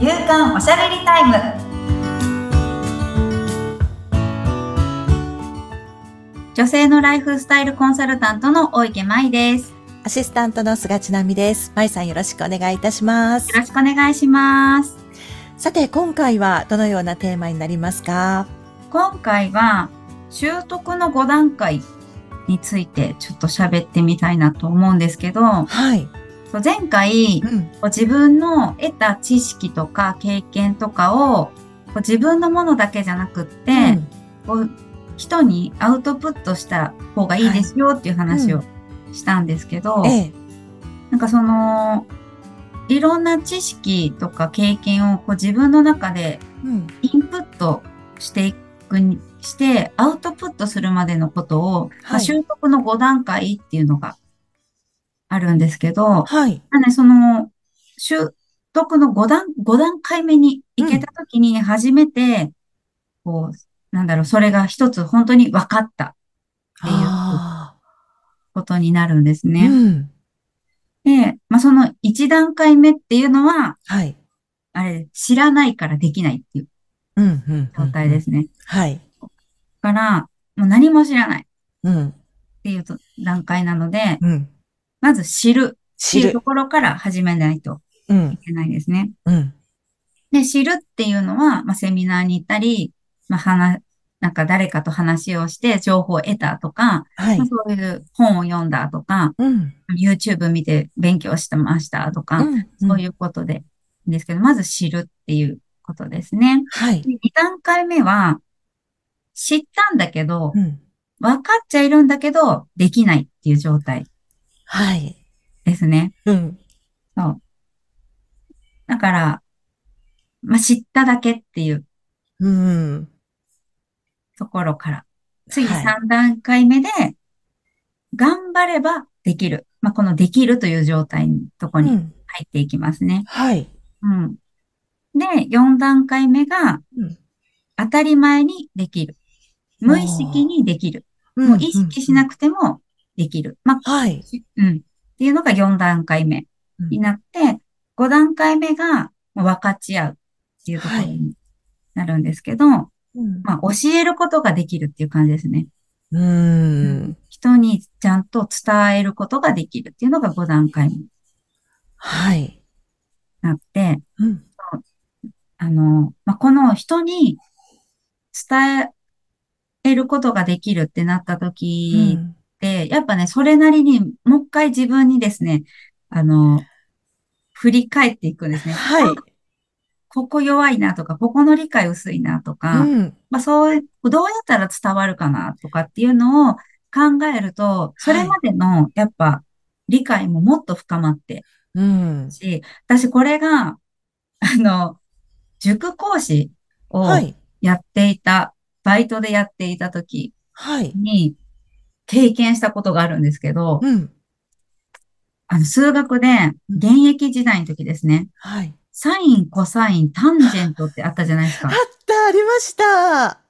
夕刊おしゃべりタイム女性のライフスタイルコンサルタントの大池舞ですアシスタントの菅千奈美です。まいさんよろしくお願いいたします。よろしくお願いしますさて、今回はどのようなテーマになりますか？今回は習得の5段階についてちょっと喋ってみたいなと思うんですけどはい。前回うん。自分の得た知識とか経験とかを自分のものだけじゃなくって、うん人にアウトプットした方がいいですよっていう話をしたんですけど、ええ。なんかそのいろんな知識とか経験をこう自分の中でうん。インプットしていくにしてアウトプットするまでのことを、まあはい習得の5段階っていうのがあるんですけど、はい。なのでその習得の5段、5段階目に行けたときに初めて、こう、なんだろう、それが一つ本当に分かったっていうあことになるんですあ。ね。うん。で、まあ、その1段階目っていうのは、はい。あれ、知らないからできないっていううん。うん。状態ですね。はい。だから、もう何も知らないっうん。ていうと段階なので、うん。まず知る知ると。ころから始めないというん。けないですね。うん。で、知るっていうのは、まあ、セミナーに行ったり、まあ、話、なんか誰かと話をして情報を得たとか、はい。まあそういう本を読んだとか、うん。YouTube 見て勉強してましたとか、うん。そういうことでですけど、まず知るっていうことですね。はい。2段階目は、知ったんだけど、うん。分かっちゃいるんだけど、できないっていう状態はい。ですね。うん。そう。だから、まあ、知っただけっていううん。ところから。次はい3段階目で、頑張ればできる。まあ、このできるという状態のとこにうん。入っていきますね。はい。うん。で、4段階目が、うん当たり前にできる。無意識にできる。もう意識しなくくてもできる。まあ、はい。うん。っていうのが4段階目になって、5段階目が分かち合うっていうところになるんですけど、うん。まあ、教えることができるっていう感じですね。うん。人にちゃんと伝えることができるっていうのが5段階目にはい。なって、うん。あの、まあ、この人に伝えることができるってなった時やっぱね、それなりにもう一回自分にですね、あの、振り返っていくんですね。はい。ここ弱いなとか、ここの理解薄いなとか、うん。まあそういう、どうやったら伝わるかなとかっていうのを考えると、それまでのやっぱ理解ももっと深まってうん。し、私これが、あの、塾講師をはい。やっていた、バイトでやっていた時はい。に経験したことがあるんですけど、うん。あの、数学で現役時代の時ですね、はい。サイン、コサイン、タンジェントってあったじゃないですか あ。った、ありました。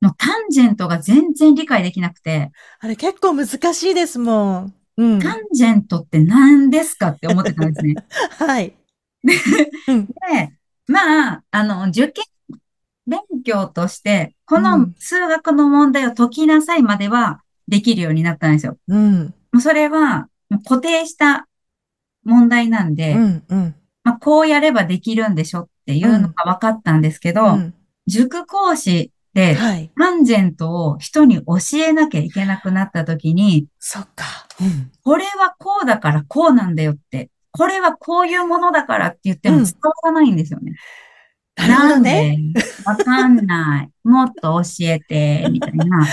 もうタンジェントが全然理解できなくて、あれ結構難しいですもん。うん。タンジェントって何ですかって思ってたんですね。はい。うん。で、まあ、あの、受験勉強として、こうのん数学の問題を解きなさいまではできるようになったんですよ。うん。もうそれは固定した問題なんで、うん。うん。まあ、こうやればできるんでしょっていうのが分かったんですけど、うん。塾講師ではい。タンジェントを人に教えなきゃいけなくなった時に、そっか。うん。これはこうだからこうなんだよって、これはこういうものだからって言ってもうん伝わらないんですよね。なるほどね。なんで？わかんない。もっと教えて、みたいな。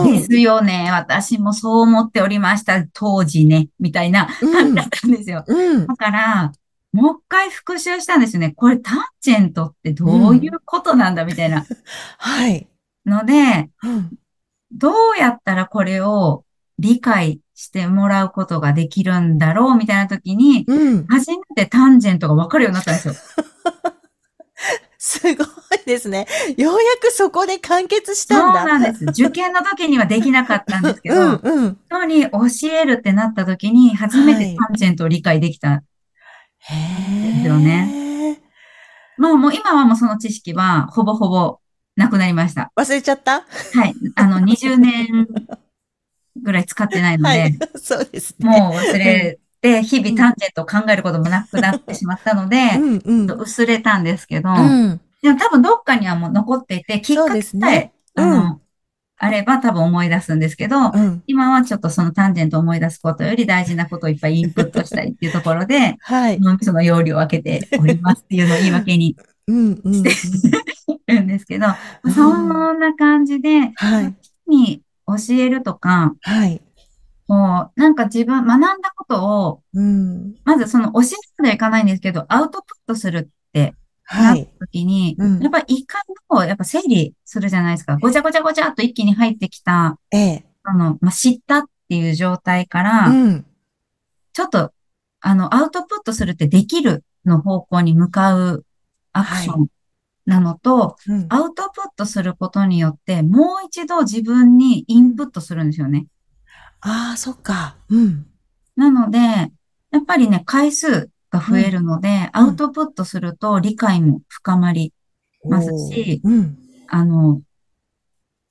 うんですよね。私もそう思っておりました。当時ね。みたいな感じだったんですよ。うん。だから、もう一回復習したんですよね。これタンジェントってどういうことなんだみたいな はい。ので、うん。どうやったらこれを理解してもらうことができるんだろうみたいな時に、うん。初めてタンジェントがわかるようになったんですよ。すごいですね。ようやくそこで完結しそうたんだ。なんです。受験の時にはできなかったんですけど、うんうん。人に教えるってなった時に、初めてタンジェントを理解できた。へえ。ですよね。もう、もう今はもうその知識はほぼほぼなくなりました。忘れちゃった？はい。あの、20年ぐらい使ってないので、はい。そうですね。もう忘れて、日々タンジェントを考えることもなくなってしまったので、うんうん。薄れたんですけど、うん。でも多分どっかにはもう残っていて、きっかけですねさえ、うんあの、あれば多分思い出すんですけど、うん。今はちょっとそのタンジェントを思い出すことより大事なことをいっぱいインプットしたいっていうところで、はい。その容量を分けておりますっていうのを言い訳に。してるんですけど、うんそんな感じで、はい。に教えるとか、はい。こう、なんか自分、学んだことを、うん。まずその教えるまではいかないんですけど、アウトプットするってはい。時に、うんやっぱり一回の、やっぱ整理するじゃないですか。ごちゃごちゃごちゃっと一気に入ってきた、ええ。あの、まあ、知ったっていう状態から、うん。ちょっと、あの、アウトプットするってできるの方向に向かうアクションなのと、うん。アウトプットすることによって、もう一度自分にインプットするんですよね。ああ、そっか。うん。なので、やっぱりね、回数が増えるので、アウトプットすると理解も深まり、ますし。あの、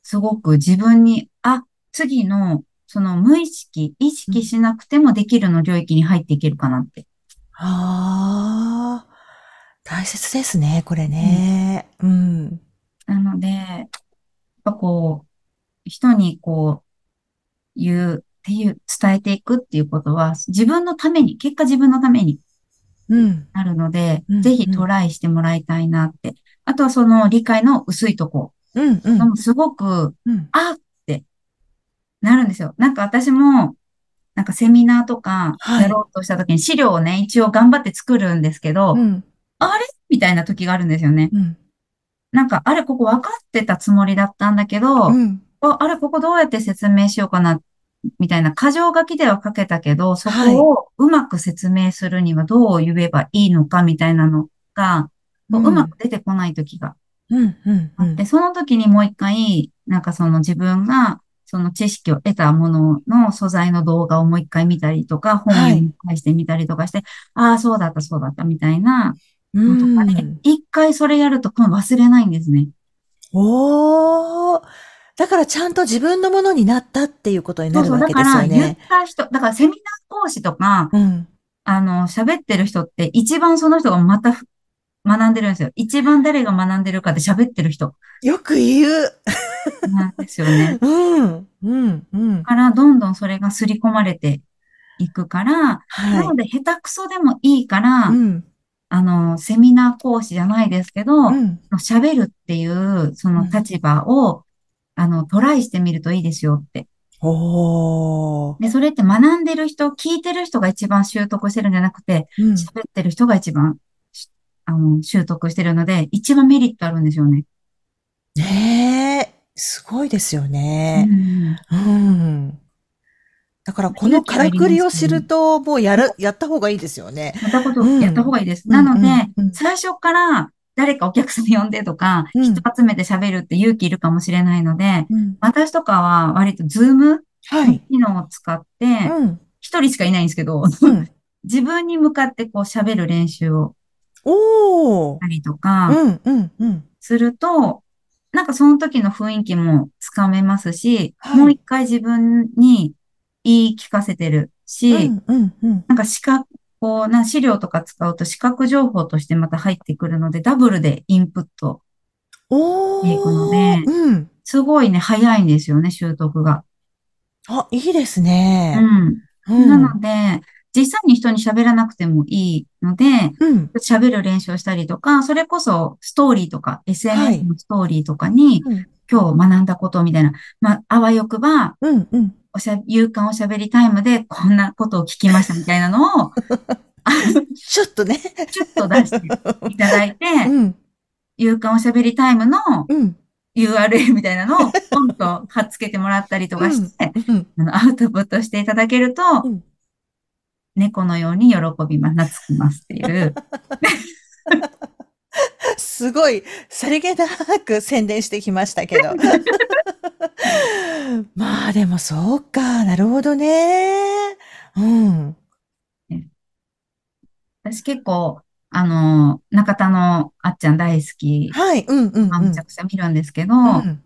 すごく自分に、あ、次の、その無意識、意識しなくてもできるの領域に入っていけるかなって。ああ、大切ですね、これね。うん。なので、やっぱこう、人にこう、言うっていう、伝えていくっていうことは、自分のために、結果自分のためにうん。なるのでうん、ぜひトライしてもらいたいなって。あとはその理解の薄いとこ。うん。うん。でもすごく、うん。あってなるんですよ。なんか私も、なんかセミナーとかはいやろうとした時に資料をね、一応頑張って作るんですけど、うん。みたいな時があるんですよね。うん。なんか、あれ、ここ分かってたつもりだったんだけど、うん。ああれ、ここどうやって説明しようかな、みたいな、箇条書きでは書けたけど、そはいこをうまく説明するにはどう言えばいいのか、みたいなのが、こうまく出てこない時がうん。うん。うんで、その時にもう一回、なんかその自分が、その知識を得たものの素材の動画をもう一回見たりとか、本を返してみたりとかして、ああ、そうだった、そうだった、みたいなうのとかでん。、一回それやると今度忘れないんですね。おー。だからちゃんと自分のものになったっていうことになそうそう。るわけですだから、言っよね。た人、だからセミナー講師とか、うん。あの、喋ってる人って一番その人がまたふ学んでるんですよ。一番誰が学んでるかで喋ってる人よく言う。なんですよね。うん。うん。うんだ。から、どんどんそれが刷り込まれていくから、なはので、下手くそでもいいから、い。うん。あの、セミナー講師じゃないですけど、うん。喋るっていう、その立場を、あの、トライしてみるといいですよって。おー。で、それって学んでる人、聞いてる人が一番習得してるんじゃなくて、うん。喋ってる人が一番、しあの、習得してるので、一番メリットあるんですよね。ねえ。すごいですようね。んうん。だからこのからくりを知ると、もうやる、やった方がいいですよね。やったことうんやった方がいいです。うんなので最初から誰かお客さん呼んでとか、うん人集めて喋るって勇気いるかもしれないので、うん。私とかは割とズーム機能を使って、うん。一人しかいないんですけど、うん。自分に向かってこう喋る練習をし。たりとか。すると、なんかその時の雰囲気もつかめますし、はいもう一回自分に言い聞かせてるし、うん、うん、うん。なんか視覚、こうな資料とか使うと視覚情報としてまた入ってくるので、ダブルでインプット。おいいのでー。うん。すごいね、早いんですよね、習得が。あ、いいですうね。ん。うん。なので、実際に人に喋らなくてもいいので、うん。喋る練習をしたりとか、それこそストーリーとか、は SNS いのストーリーとかに、うん今日学んだことみたいな、まあ、あわよくば、うん、うん。おしゃ、夕刊おしゃべりタイムでこんなことを聞きましたみたいなのを、ちょっとね。ちょっと出していただいて、うん、夕刊おしゃべりタイムのうん、URL みたいなのをポンと貼っつけてもらったりとかして、うん。あの、アウトプットしていただけると、うん猫のように喜びます、懐きますっていう。すごい、さりげなく宣伝してきましたけど。まあでもそうか、なるほどね。うん。私結構、あの、中田のあっちゃん大好き。はい。うんうんまあ、うん。むちゃくちゃ見るんですけど、うん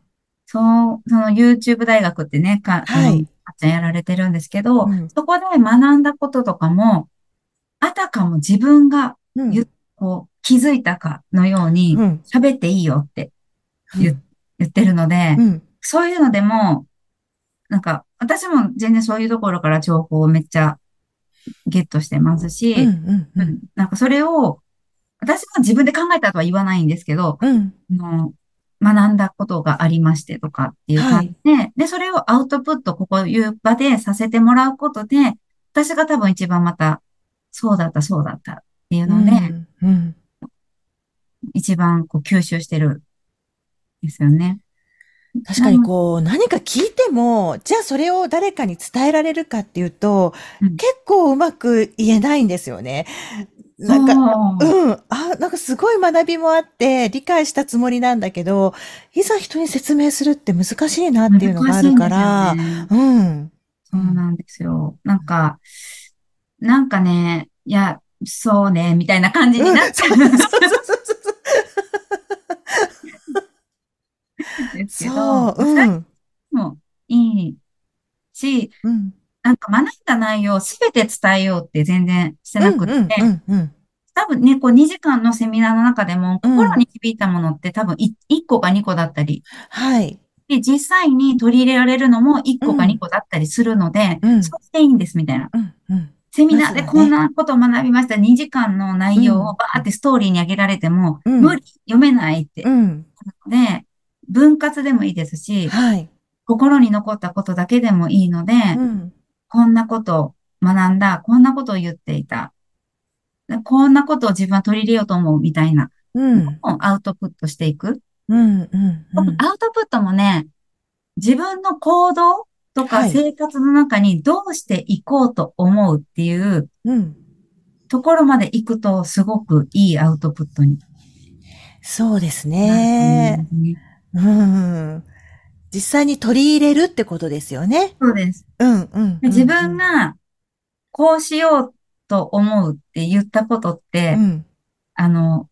そう、その YouTube 大学ってね、か、はいあっちゃんやられてるんですけど、うんそこで学んだこととかも、あたかも自分がうん言こう気づいたかのようにうん。喋っていいよって言ってるので、うん。そういうのでも、なんか、私も全然そういうところから情報をめっちゃゲットしてますし、なんかそれを、私は自分で考えたとは言わないんですけど、うん。あの学んだことがありましてとかっていう感じで、で、それをアウトプット、ここいう場でさせてもらうことで、私が多分一番また、そうだった、そうだったっていうので、うん。うん一番こう吸収してる、ですよね。確かにこう、何か聞いても、じゃあそれを誰かに伝えられるかっていうと、うん結構うまく言えないんですよね。なんか、そううん。あ、なんかすごい学びもあって、理解したつもりなんだけど、いざ人に説明するって難しいなっていうのがあるから、ねうん。そうなんですよ。なんか、なんかね、いや、そうね、みたいな感じになっちゃうんですそうそうそうけど、そう。そう。ん。もいいし、うん。なんか学んだ内容をすべて伝えようって全然してなくって、うんうんうん多分ね、こう2時間のセミナーの中でも、うん心に響いたものって多分1個か2個だったり、はい。で、実際に取り入れられるのも1個か2個だったりするので、うんそうしていいんです、みたいな。うんうん。セミナーでこんなことを学びました。2時間の内容をバーってストーリーに上げられても、うん無理、読めないって。うん。で、分割でもいいですし、はい。心に残ったことだけでもいいので、うん。こんなことを学んだ、こんなことを言っていた。でこんなことを自分は取り入れようと思うみたいなうん。アウトプットしていく。うん。うん。うん。アウトプットもね、自分の行動とはいか生活の中にどうしていこうと思うっていううん。ところまで行くとすごくいいアウトプットにそうですね。ね。うん。実際に取り入れるってことですよね。そうです。うん、うん。で自分がこうしようと思うって言ったことって、うん、あの、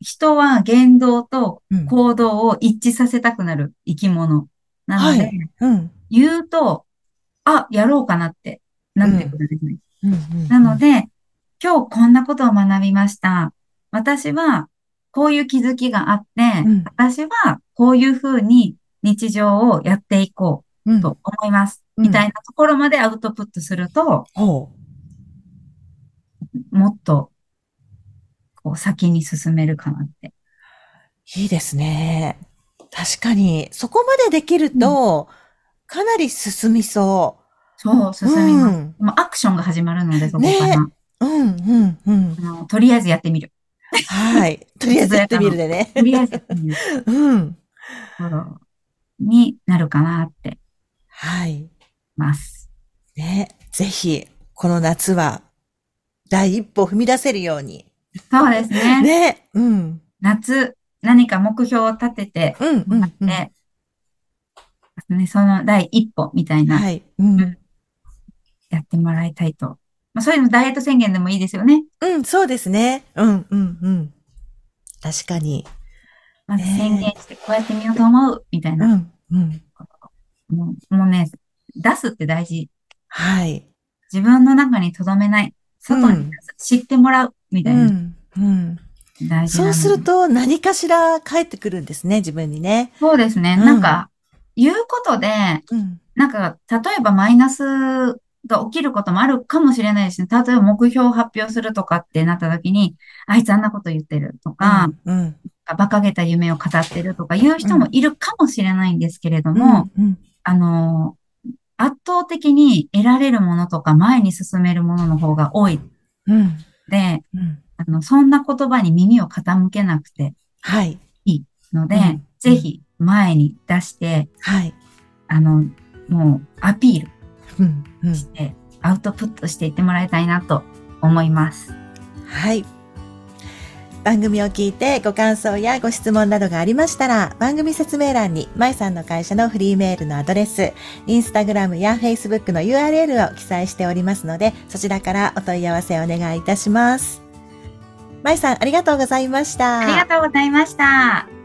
人は言動とうん。行動を一致させたくなる生き物なので、はいうん。言うと、あ、やろうかなってなってくるんですね。うんうんなの、で、今日こんなことを学びました。私はこういう気づきがあって、うん私はこういうふうに日常をやっていこうと思います。うんみたいなところまでアウトプットすると、ほもっとこう先に進めるかなって。う。いいですね。確かに、そこまでできると、かなり進みそそう、う。進みます。うん。もうアクションが始まるので、そこから。ねうん、うん、うん。とりあえずやってみる。はい。とりあえずやってみるでね。とりあえずやってみるとうん。になるかなってはい。ます。ね。ぜひ、この夏は、第一歩踏み出せるように。そうですね。ね。うん。夏、何か目標を立てて、うん、うん、ね、その第一歩みたいな、はい。うん。やってもらいたいと。まあ、そういうのダイエット宣言でもいいですよね。うん、そうですね。うん、うん、うん。確かに。まずね宣言して、こうやってみようと思う、みたいうな。ん、うん。もうもうね、出すって大事。はい。自分の中に留めない。外に知ってもらう、みうたいな。ん、うん。大事そうすると何かしら返ってくるんですね、自分にね。そうですね。うんなんか、言うことで、うん。なんか、例えばマイナスが起きることもあるかもしれないですね。例えば目標を発表するとかってなった時に、あいつあんなこと言ってるとか、うん、馬鹿げた夢を語ってるとかいう人もいるかもしれないんですけれども、うん、あの、圧倒的に得られるものとか前に進めるものの方が多いうん、ので、うん。あの、そんな言葉に耳を傾けなくてはい、ので、うんぜひ前に出して、はい。あの、もうアピールうん、うん。して、アウトプットしていってもらいたいなと思います。はい。番組を聞いてご感想やご質問などがありましたら、番組説明欄に、まいさんの会社のフリーメールのアドレス、インスタグラムやフェイスブックの URL を記載しておりますので、そちらからお問い合わせをお願いいたします。まいさん、ありがとうございました。ありがとうございました。